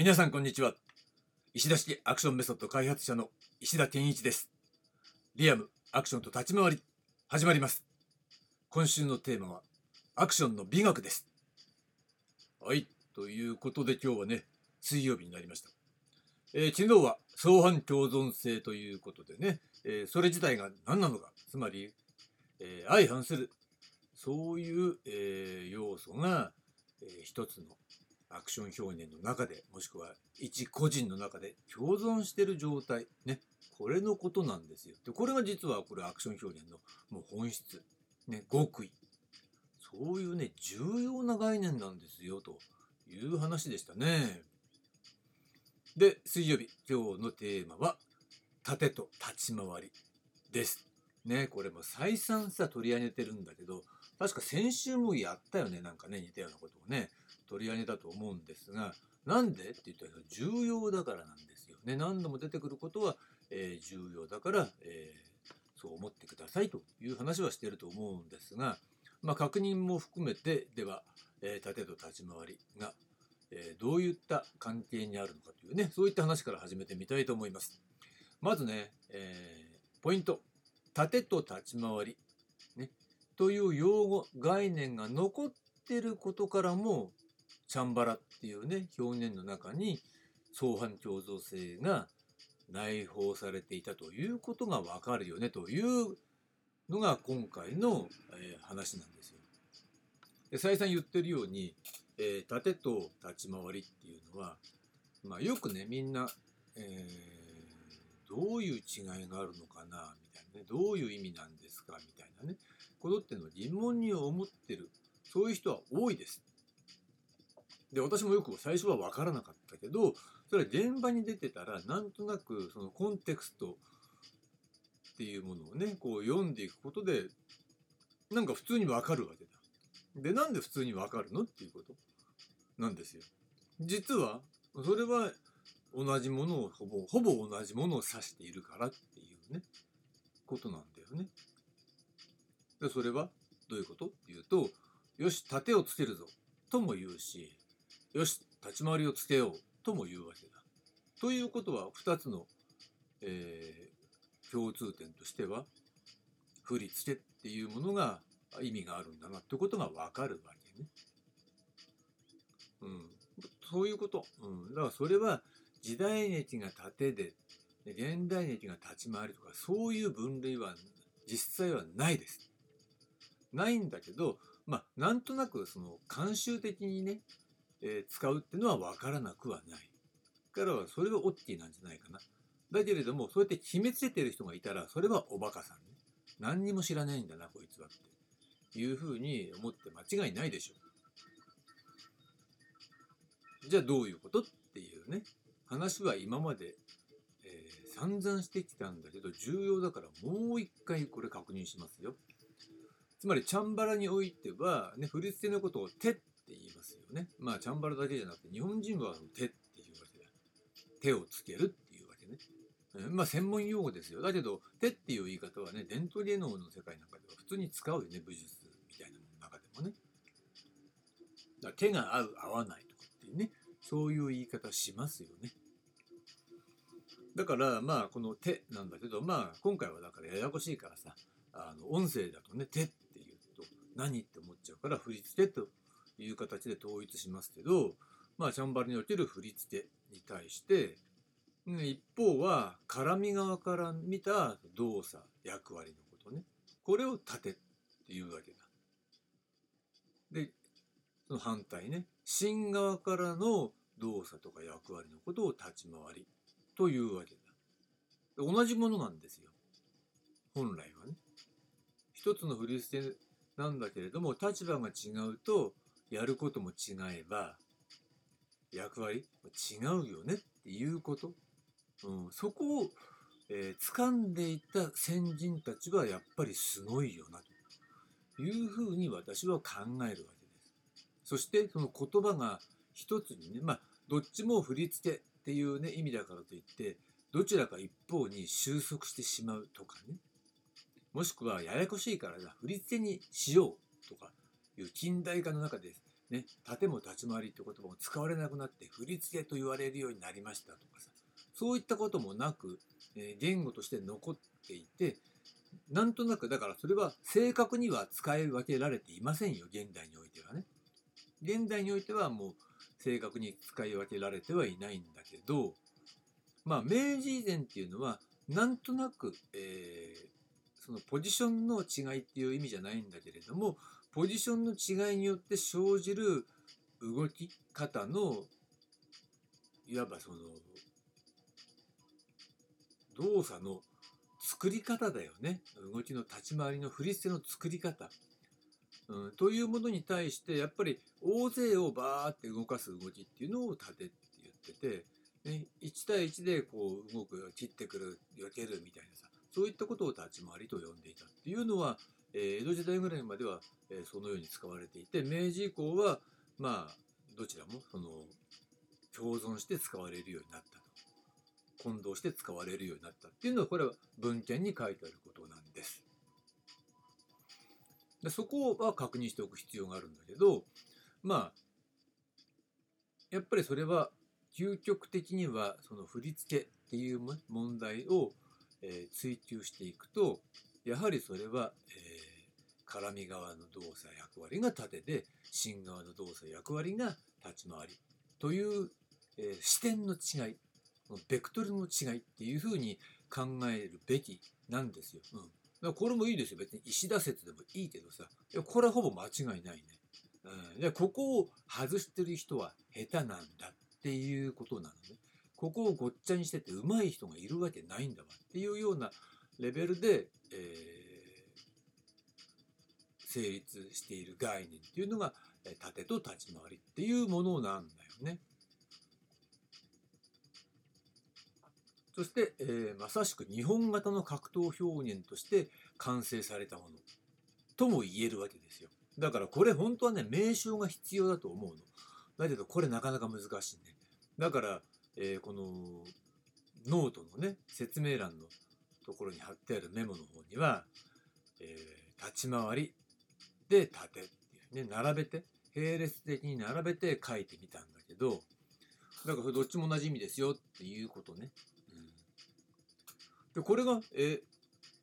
皆さんこんにちは。石田式アクションメソッド開発者の石田健一です。リアムアクションと立ち回り始まります。今週のテーマはアクションの美学です。はいということで今日はね水曜日になりました、えー、昨日は相反共存性ということでね、えー、それ自体が何なのかつまり、えー、相反するそういう、え要素が、え一つのアクション表現の中でもしくは一個人の中で共存してる状態。ね。これのことなんですよ。でこれが実はこれアクション表現のもう本質。ね。極意。そういうね重要な概念なんですよという話でしたね。で水曜日。今日のテーマは盾と立ち回りです。ね。これも再三さ取り上げてるんだけど確か先週もやったよね。なんかね似たようなことをね。取り上げたと思うんですがなんで？って言ったら重要だからなんですよね。何度も出てくることは、えー、重要だから、えー、そう思ってくださいという話はしてると思うんですが、まあ、確認も含めてでは、えー、盾と立ち回りが、えどういった関係にあるのかというねそういった話から始めてみたいと思います。まずね、えポイント。盾と立ち回り、ね、という用語概念が残ってることからもチャンバラっていうね表現の中に相反共造性が内包されていたということがわかるよねというのが今回の、え、話なんですよ。で再三言ってるように、え、盾と立ち回りっていうのは、まあ、よくねみんな、えー、どういう違いがあるのかなみたいなねどういう意味なんですかみたいなねことっていうのを疑問に思ってるそういう人は多いです。で私もよく最初は分からなかったけどそれは現場に出てたらなんとなくそのコンテクストっていうものをねこう読んでいくことでなんか普通に分かるわけだ。でなんで普通に分かるのっていうことなんですよ。実はそれは同じものをほぼほぼ同じものを指しているからっていうねことなんだよね。でそれはどういうことっていうとよし盾をつけるぞとも言うしよし立ち回りをつけようとも言うわけだ。ということは2つの、えー、共通点としては振り付けっていうものが意味があるんだなってことが分かるわけね。うん、そういうこと。うん、だからそれは時代劇が縦で現代劇が立ち回りとかそういう分類は実際はないです。ないんだけどまあなんとなくその慣習的にねえー、使うってのは分からなくはない。からはそれはオッティなんじゃないかな。だけれども、そうやって決めつけてる人がいたら、それはおバカさんね。何にも知らないんだな、こいつはって。いうふうに思って間違いないでしょう。じゃあどういうことっていうね、話は今まで、えー、散々してきたんだけど、重要だからもう一回これ確認しますよ。つまり、チャンバラにおいては、ね、振り付けのことを手っって言いますよね。まあ、チャンバラだけじゃなくて、日本人は手っていうわけだ。手をつけるっていうわけね。まあ、専門用語ですよ。だけど、手っていう言い方はね、伝統芸能の世界なんかでは普通に使うよね、武術みたいなものの中でもね。だ手が合う、合わないとかっていうね、そういう言い方しますよね。だからまあこの手なんだけどまあ今回はだからややこしいからさあの音声だとね手って言うと何って思っちゃうから振り付けという形で統一しますけど、まあ、チャンバラにおける振り付けに対して、一方は絡み側から見た動作、役割のことね。これを盾っていうわけだ。で、その反対ね、芯側からの動作とか役割のことを立ち回りというわけだ。同じものなんですよ。本来はね。一つの振り付けなんだけれども、立場が違うと、やることも違えば役割違うよねっていうこと、うん、そこを、えー、掴んでいた先人たちはやっぱりすごいよなというふうに私は考えるわけです。そしてその言葉が一つにねまあどっちも振り付けっていうね意味だからといってどちらか一方に収束してしまうとかね。もしくはややこしいから振り付けにしようとかいう近代化の中でね、盾も立ち回りって言葉も使われなくなって振り付けと言われるようになりましたとかさそういったこともなく、え、言語として残っていてなんとなくだからそれは正確には使い分けられていませんよ現代においてはね。現代においてはもう正確に使い分けられてはいないんだけどまあ明治以前っていうのはなんとなく、えー、そのポジションの違いっていう意味じゃないんだけれどもポジションの違いによって生じる動き方のいわばその動作の作り方だよね。動きの立ち回りの振り付けの作り方、うん、というものに対してやっぱり大勢をバーって動かす動きっていうのを盾って言ってて、ね、1対1でこう動く切ってくる避けるみたいなさそういったことを立ち回りと呼んでいたっていうのは、えー、江戸時代ぐらいまでは、えー、そのように使われていて明治以降はまあどちらもその共存して使われるようになったと混同して使われるようになったっていうのはこれは文献に書いてあることなんです。でそこは確認しておく必要があるんだけどまあやっぱりそれは究極的にはその振り付けっていう問題を、えー、追求していくとやはりそれは、えー、絡み側の動作役割が縦で芯側の動作役割が立ち回りという、えー、視点の違いベクトルの違いっていうふうに考えるべきなんですよ。うん、だからこれもいいですよ別に石田説でもいいけどさいやこれはほぼ間違いないね。うん、でここを外してる人は下手なんだっていうことなのね。ここをごっちゃにしてて上手い人がいるわけないんだわっていうようなレベルで、えー、成立している概念っていうのが縦と立ち回りっていうものなんだよね。そして、えー、まさしく日本型の格闘表現として完成されたものとも言えるわけですよ。だからこれ本当はね名称が必要だと思うの。だけどこれなかなか難しいね。だから、えー、このノートのね説明欄のところに貼ってあるメモの方には、えー、立ち回りで縦っていうね並べて並列的に並べて書いてみたんだけどだからどっちも同じ意味ですよっていうことね。うん、でこれが、え、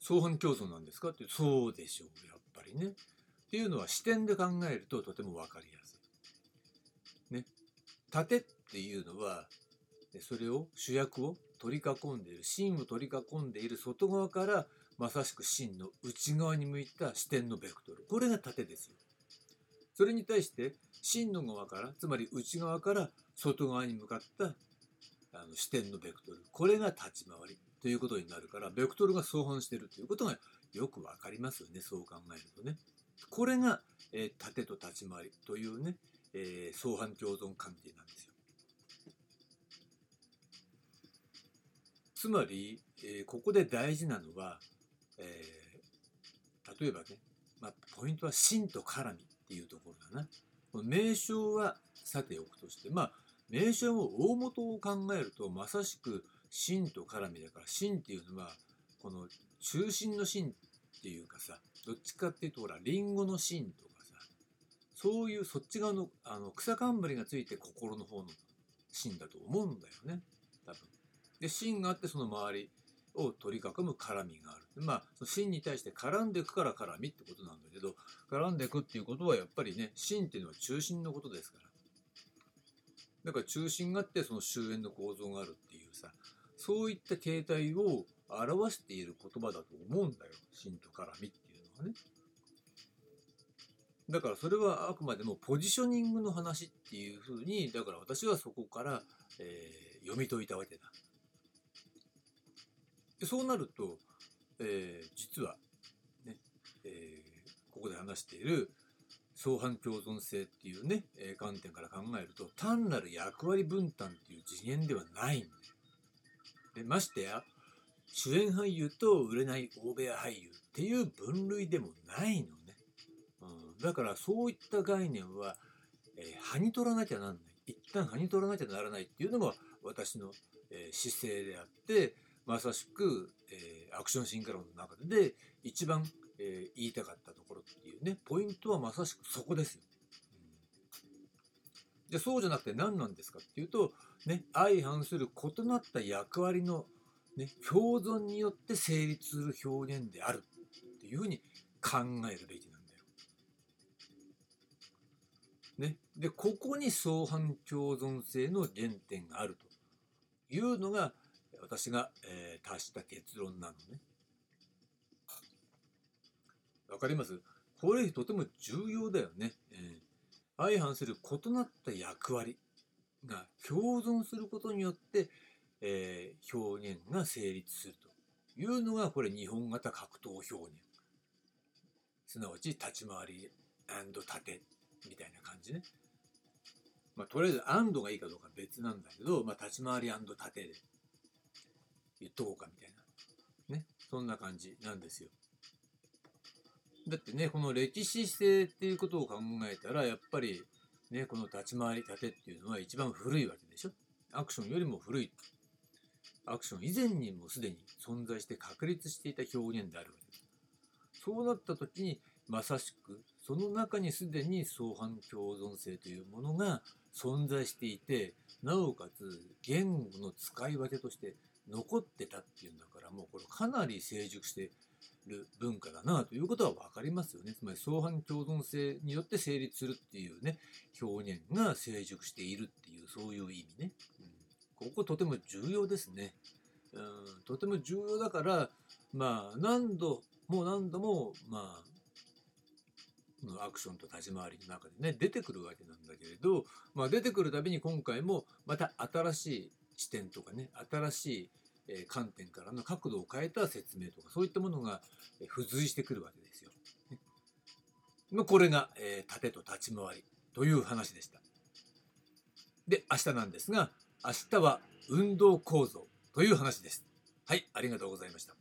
相反競争なんですかってそうでしょうやっぱりね。っていうのは視点で考えるととても分かりやすい。ね。盾っていうのはそれを主役を取り囲んでいる芯を取り囲んでいる外側からまさしく芯の内側に向いた視点のベクトルこれが縦ですよ。それに対して芯の側からつまり内側から外側に向かったあの視点のベクトルこれが立ち回りということになるからベクトルが相反しているということがよく分かりますよねそう考えるとね。これが、えー、縦と立ち回りというね、えー、相反共存関係なんですよ。つまり、えー、ここで大事なのは、えー、例えばね、まあ、ポイントは芯と絡みっていうところだな。この名称はさておくとして、まあ、名称も大元を考えるとまさしく芯と絡みだから芯っていうのはこの中心の芯っていうかさどっちかっていうとほらリンゴの芯とかさそういうそっち側のあの草冠がついて心の方の芯だと思うんだよね多分。で芯があってその周りを取り囲む絡みがある。まあその芯に対して絡んでいくから絡みってことなんだけど絡んでいくっていうことはやっぱりね芯っていうのは中心のことですから。だから中心があってその終焉の構造があるっていうさそういった形態を表している言葉だと思うんだよ芯と絡みっていうのはね。だからそれはあくまでもポジショニングの話っていうふうにだから私はそこから、えー、読み解いたわけだ。そうなると、えー、実は、ねえー、ここで話している相反共存性っていうね、えー、観点から考えると単なる役割分担っていう次元ではないんでましてや主演俳優と売れない大部屋俳優っていう分類でもないのね、うん、だからそういった概念は、えー、歯に取らなきゃなんない。一旦歯に取らなきゃならないっていうのが私の、えー、姿勢であってまさしく、えー、アクションシンクロの中で一番、えー、言いたかったところっていうねポイントはまさしくそこですよ。じゃそうじゃなくて何なんですかっていうと、ね、相反する異なった役割の、ね、共存によって成立する表現であるっていうふうに考えるべきなんだよ。ね、でここに相反共存性の原点があるというのが私が、えー、達した結論なのね。わかります？これとても重要だよね。えー相反する異なった役割が共存することによって、えー、表現が成立するというのがこれ日本型格闘表現すなわち立ち回り盾みたいな感じね。まあ、とりあえずアンドがいいかどうか別なんだけど、まあ、立ち回り盾で言っとこうかみたいな。ね。そんな感じなんですよ。だってね、この歴史性っていうことを考えたら、やっぱりね、この立ち回り盾っていうのは一番古いわけでしょ。アクションよりも古い。アクション以前にもすでに存在して確立していた表現であるわけです。そうなった時に、まさしくその中にすでに相反共存性というものが存在していて、なおかつ言語の使い分けとして残ってたっていうんだから、もうこれかなり成熟してる文化だなということは分かりますよね。つまり相反共存性によって成立するっていうね表現が成熟しているっていうそういう意味ね。うん、こことても重要ですね。うん、とても重要だからまあ何度も何度もまあアクションと立ち回りの中でね出てくるわけなんだけれど、まあ、出てくるたびに今回もまた新しい視点とかね新しいえ観点からの角度を変えた説明とかそういったものが付随してくるわけですよ。ね、これが、えー、盾と立ち回りという話でした。で明日なんですが明日は運動構造という話です。はいありがとうございました。